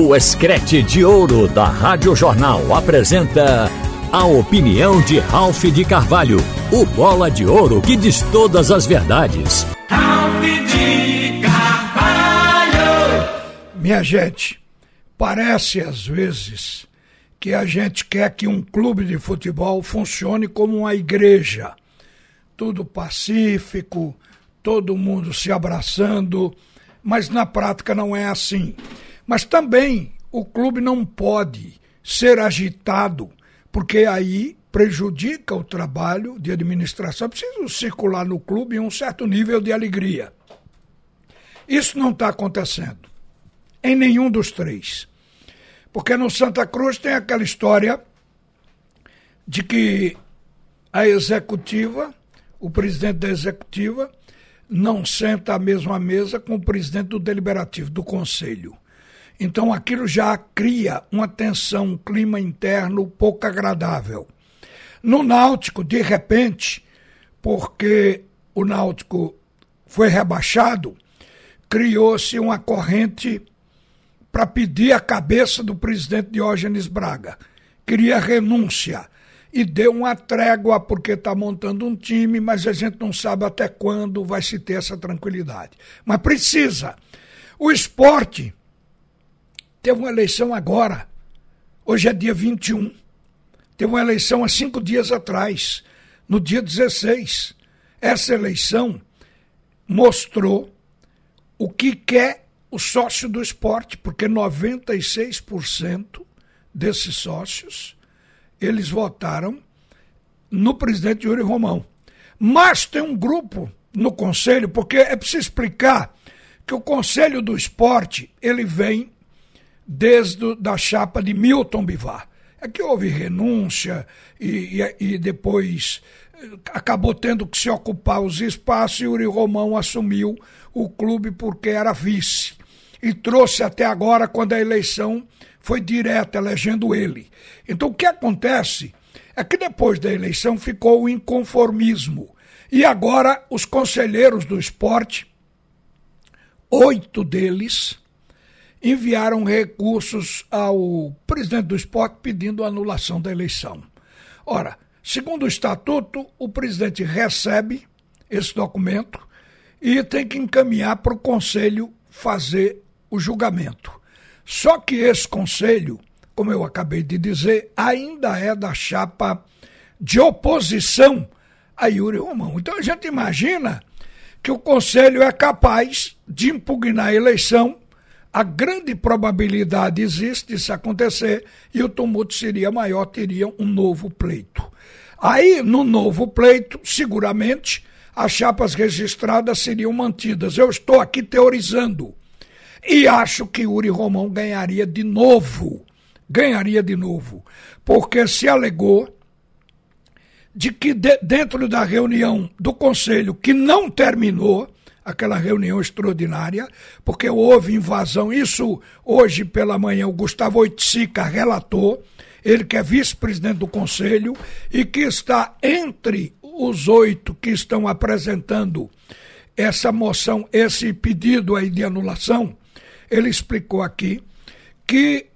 O Escrete de Ouro da Rádio Jornal apresenta a opinião de Ralph de Carvalho, o bola de ouro que diz todas as verdades. Ralph de Carvalho! Minha gente, parece às vezes que a gente quer que um clube de futebol funcione como uma igreja. Tudo pacífico, todo mundo se abraçando, mas na prática não é assim. Mas também o clube não pode ser agitado, porque aí prejudica o trabalho de administração. É preciso circular no clube um certo nível de alegria. Isso não está acontecendo em nenhum dos três. Porque no Santa Cruz tem aquela história de que a executiva, o presidente da executiva, não senta à mesma mesa com o presidente do deliberativo, do conselho. Então aquilo já cria uma tensão, um clima interno pouco agradável. No Náutico, de repente, porque o Náutico foi rebaixado, criou-se uma corrente para pedir a cabeça do presidente Diógenes Braga. Queria renúncia. E deu uma trégua porque está montando um time, mas a gente não sabe até quando vai se ter essa tranquilidade. Mas precisa. O esporte Teve uma eleição agora. Hoje é dia 21. Teve uma eleição há cinco dias atrás, no dia 16. Essa eleição mostrou o que quer o sócio do esporte, porque 96% desses sócios eles votaram no presidente Yuri Romão. Mas tem um grupo no conselho, porque é preciso explicar que o conselho do esporte ele vem desde da chapa de Milton Bivar. É que houve renúncia e, e, e depois eh, acabou tendo que se ocupar os espaços e Uri Romão assumiu o clube porque era vice. E trouxe até agora, quando a eleição foi direta, elegendo ele. Então o que acontece é que depois da eleição ficou o inconformismo. E agora os conselheiros do esporte, oito deles, enviaram recursos ao presidente do esporte pedindo anulação da eleição. Ora, segundo o estatuto, o presidente recebe esse documento e tem que encaminhar para o conselho fazer o julgamento. Só que esse conselho, como eu acabei de dizer, ainda é da chapa de oposição a Yuri Romão. Então a gente imagina que o conselho é capaz de impugnar a eleição a grande probabilidade existe disso acontecer e o tumulto seria maior, teria um novo pleito. Aí, no novo pleito, seguramente, as chapas registradas seriam mantidas. Eu estou aqui teorizando. E acho que Uri Romão ganharia de novo. Ganharia de novo. Porque se alegou de que de, dentro da reunião do conselho, que não terminou, aquela reunião extraordinária, porque houve invasão. Isso hoje pela manhã o Gustavo Oiticica relatou, ele que é vice-presidente do Conselho e que está entre os oito que estão apresentando essa moção, esse pedido aí de anulação, ele explicou aqui que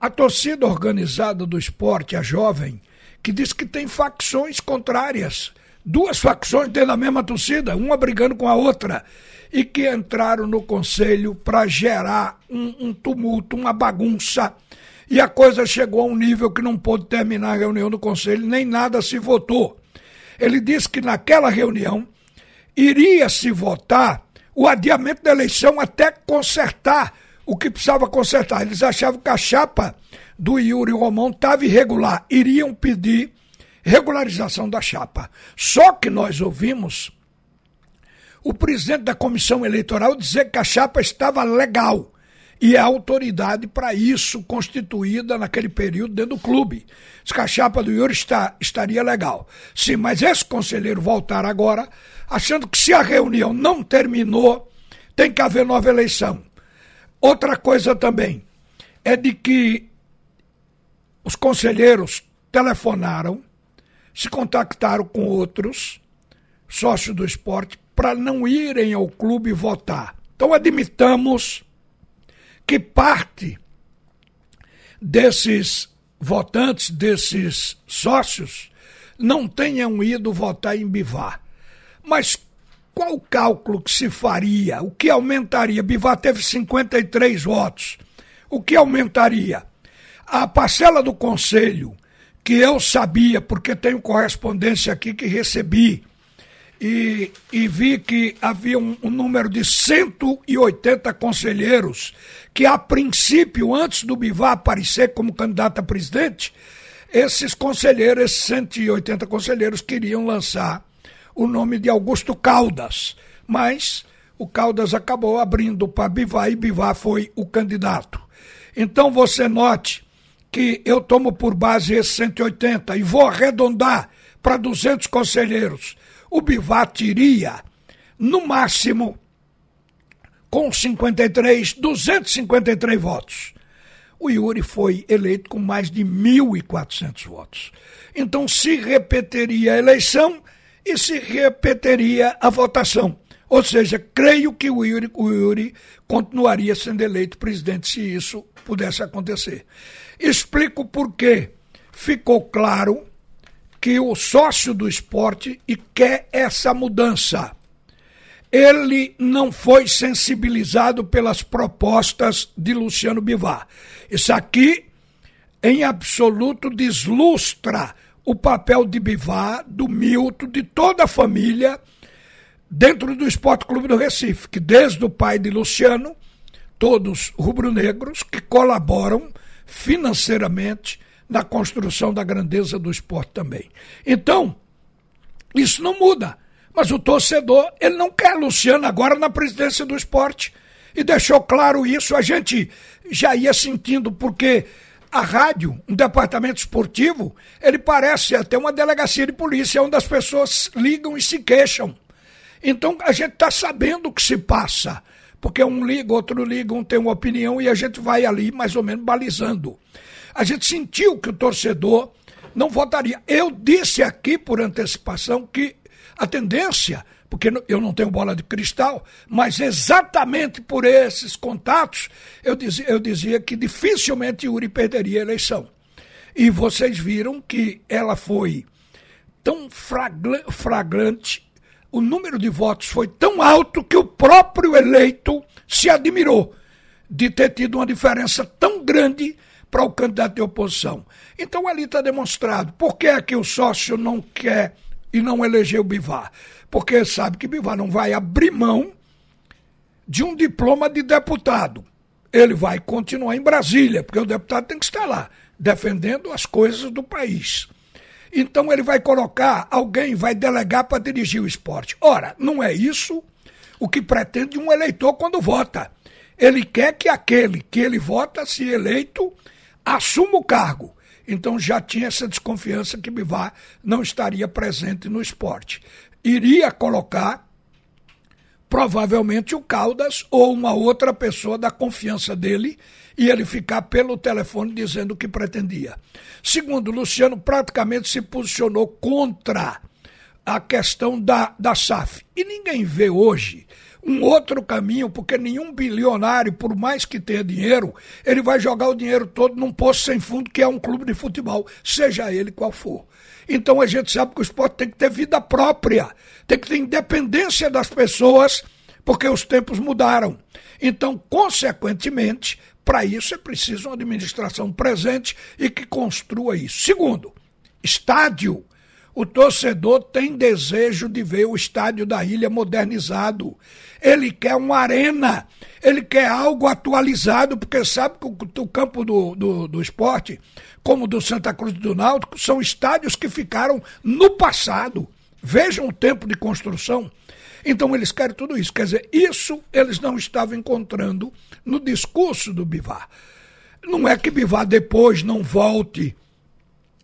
a torcida organizada do esporte, a jovem, que diz que tem facções contrárias duas facções dentro da mesma torcida, uma brigando com a outra, e que entraram no conselho para gerar um, um, tumulto, uma bagunça. E a coisa chegou a um nível que não pôde terminar a reunião do conselho, nem nada se votou. Ele disse que naquela reunião iria se votar o adiamento da eleição até consertar o que precisava consertar. Eles achavam que a chapa do Yuri Romão estava irregular, iriam pedir regularização da chapa. Só que nós ouvimos o presidente da comissão eleitoral dizer que a chapa estava legal e a autoridade para isso constituída naquele período dentro do clube. Diz que a chapa do Yuri está, estaria legal. Sim, mas esse conselheiro voltar agora, achando que se a reunião não terminou, tem que haver nova eleição. Outra coisa também é de que os conselheiros telefonaram se contactaram com outros sócios do esporte para não irem ao clube votar. Então admitamos que parte desses votantes, desses sócios, não tenham ido votar em Bivar. Mas qual o cálculo que se faria? O que aumentaria? Bivar teve 53 votos. O que aumentaria? A parcela do conselho, que eu sabia, porque tenho correspondência aqui que recebi, e, e vi que havia um, um número de 180 conselheiros que, a princípio, antes do Bivar aparecer como candidato a presidente, esses conselheiros, esses 180 conselheiros, queriam lançar o nome de Augusto Caldas, mas o Caldas acabou abrindo para Bivar e Bivar foi o candidato. Então você note que eu tomo por base esses 180 e vou arredondar para 200 conselheiros. O Bivar teria, no máximo, com 53, 253 votos. O Yuri foi eleito com mais de 1.400 votos. Então se repetiria a eleição e se repetiria a votação. Ou seja, creio que o Yuri, o Yuri continuaria sendo eleito presidente se isso pudesse acontecer. Explico por quê. Ficou claro que o sócio do esporte e quer essa mudança. Ele não foi sensibilizado pelas propostas de Luciano Bivar. Isso aqui, em absoluto, deslustra o papel de Bivar, do Milton, de toda a família dentro do Esporte Clube do Recife, que desde o pai de Luciano, todos rubro-negros que colaboram financeiramente na construção da grandeza do esporte também. Então, isso não muda. Mas o torcedor, ele não quer Luciano agora na presidência do esporte. E deixou claro isso, a gente já ia sentindo, porque a rádio, um departamento esportivo, ele parece até uma delegacia de polícia, onde as pessoas ligam e se queixam. Então a gente está sabendo o que se passa, porque um liga, outro liga, um tem uma opinião e a gente vai ali mais ou menos balizando. A gente sentiu que o torcedor não votaria. Eu disse aqui por antecipação que a tendência porque eu não tenho bola de cristal, mas exatamente por esses contatos, eu dizia, eu dizia que dificilmente Yuri perderia a eleição. E vocês viram que ela foi tão flagrante, o número de votos foi tão alto que o próprio eleito se admirou de ter tido uma diferença tão grande para o candidato de oposição. Então ali está demonstrado. Por que é que o sócio não quer e não elegeu Bivar? porque sabe que Bivar não vai abrir mão de um diploma de deputado. Ele vai continuar em Brasília, porque o deputado tem que estar lá, defendendo as coisas do país. Então ele vai colocar, alguém vai delegar para dirigir o esporte. Ora, não é isso o que pretende um eleitor quando vota. Ele quer que aquele que ele vota, se eleito, assuma o cargo. Então já tinha essa desconfiança que Bivar não estaria presente no esporte iria colocar provavelmente o Caldas ou uma outra pessoa da confiança dele e ele ficar pelo telefone dizendo o que pretendia. Segundo, Luciano praticamente se posicionou contra a questão da, da SAF. E ninguém vê hoje um outro caminho, porque nenhum bilionário, por mais que tenha dinheiro, ele vai jogar o dinheiro todo num poço sem fundo, que é um clube de futebol, seja ele qual for. Então a gente sabe que o esporte tem que ter vida própria, tem que ter independência das pessoas, porque os tempos mudaram. Então, consequentemente, para isso é preciso uma administração presente e que construa isso. Segundo, estádio. O torcedor tem desejo de ver o estádio da ilha modernizado. Ele quer uma arena, ele quer algo atualizado, porque sabe que o, campo do, do, do esporte como do Santa Cruz do Náutico, são estádios que ficaram no passado. Vejam o tempo de construção. Então eles querem tudo isso. Quer dizer, isso eles não estavam encontrando no discurso do Bivar. Não é que Bivar depois não volte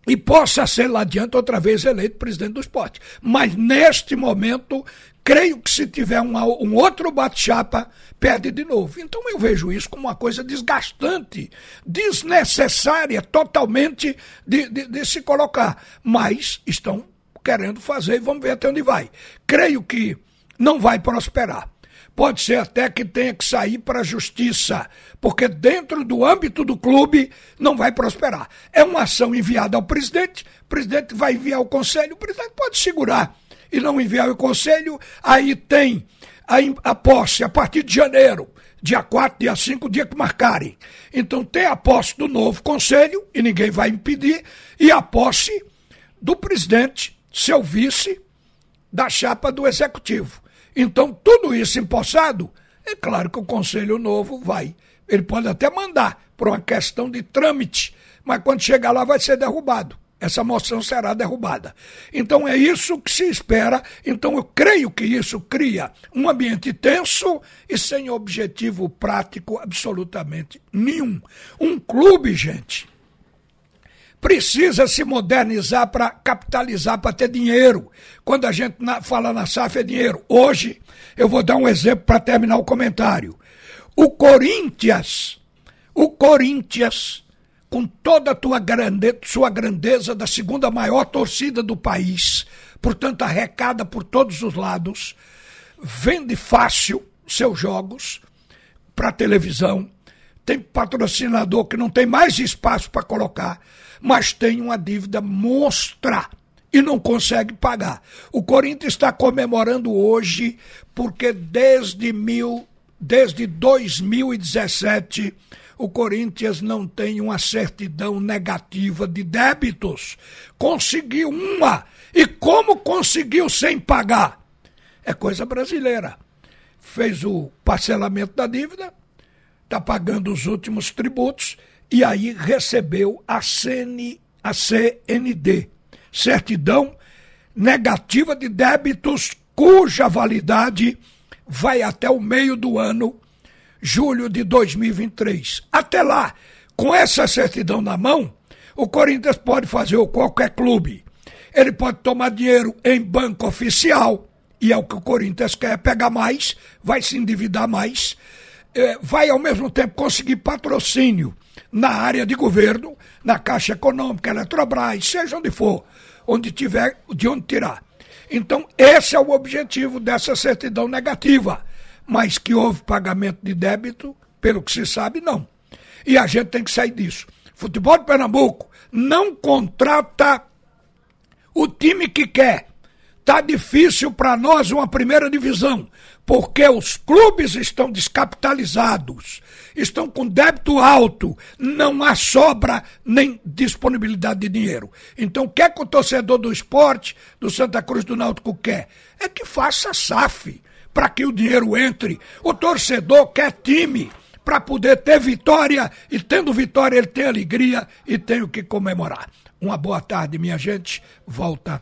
e possa ser lá adiante outra vez eleito presidente do esporte. Mas neste momento, creio que se tiver um, um outro bate-chapa, perde de novo. Então eu vejo isso como uma coisa desgastante, desnecessária totalmente de, de, de se colocar. Mas estão querendo fazer e vamos ver até onde vai. Creio que não vai prosperar. Pode ser até que tenha que sair para a justiça, porque dentro do âmbito do clube não vai prosperar. É uma ação enviada ao presidente, o presidente vai enviar ao conselho, o presidente pode segurar e não enviar ao conselho, aí tem a, a posse a partir de janeiro dia 4, dia 5, dia que marcarem. Então tem a posse do novo conselho, e ninguém vai impedir, e a posse do presidente, seu vice, da chapa do executivo. Então, tudo isso empossado, é claro que o conselho novo vai. Ele pode até mandar por uma questão de trâmite, mas quando chegar lá vai ser derrubado essa moção será derrubada. Então é isso que se espera. Então eu creio que isso cria um ambiente tenso e sem objetivo prático absolutamente nenhum. Um clube, gente, precisa se modernizar para capitalizar, para ter dinheiro. Quando a gente fala na SAF é dinheiro. Hoje, eu vou dar um exemplo para terminar o comentário. O Corinthians, o Corinthians com toda a tua grande, sua grandeza da segunda maior torcida do país, portanto arrecada por todos os lados, vende fácil seus jogos para televisão, tem patrocinador que não tem mais espaço para colocar, mas tem uma dívida monstra e não consegue pagar. O Corinthians está comemorando hoje porque desde mil, desde 2017 o Corinthians não tem uma certidão negativa de débitos. Conseguiu uma. E como conseguiu sem pagar? É coisa brasileira. Fez o parcelamento da dívida, está pagando os últimos tributos e aí recebeu a, CN, a CND, certidão negativa de débitos cuja validade vai até o meio do ano julho de 2023. Até lá, com essa certidão na mão, o Corinthians pode fazer ou qualquer clube. Ele pode tomar dinheiro em banco oficial, e é o que o Corinthians quer, pegar mais, vai se endividar mais, vai ao mesmo tempo conseguir patrocínio na área de governo, na Caixa Econômica, Eletrobras, seja onde for, onde tiver de onde tirar. Então, esse é o objetivo dessa certidão negativa mas que houve pagamento de débito, pelo que se sabe, não. E a gente tem que sair disso. Futebol de Pernambuco não contrata o time que quer. Tá difícil para nós uma primeira divisão, porque os clubes estão descapitalizados, estão com débito alto, não há sobra nem disponibilidade de dinheiro. Então, o que é que o torcedor do esporte, do Santa Cruz do Náutico quer? É que faça SAF para que o dinheiro entre. O torcedor quer time para poder ter vitória e tendo vitória ele tem alegria e tem o que comemorar. Uma boa tarde, minha gente. Volta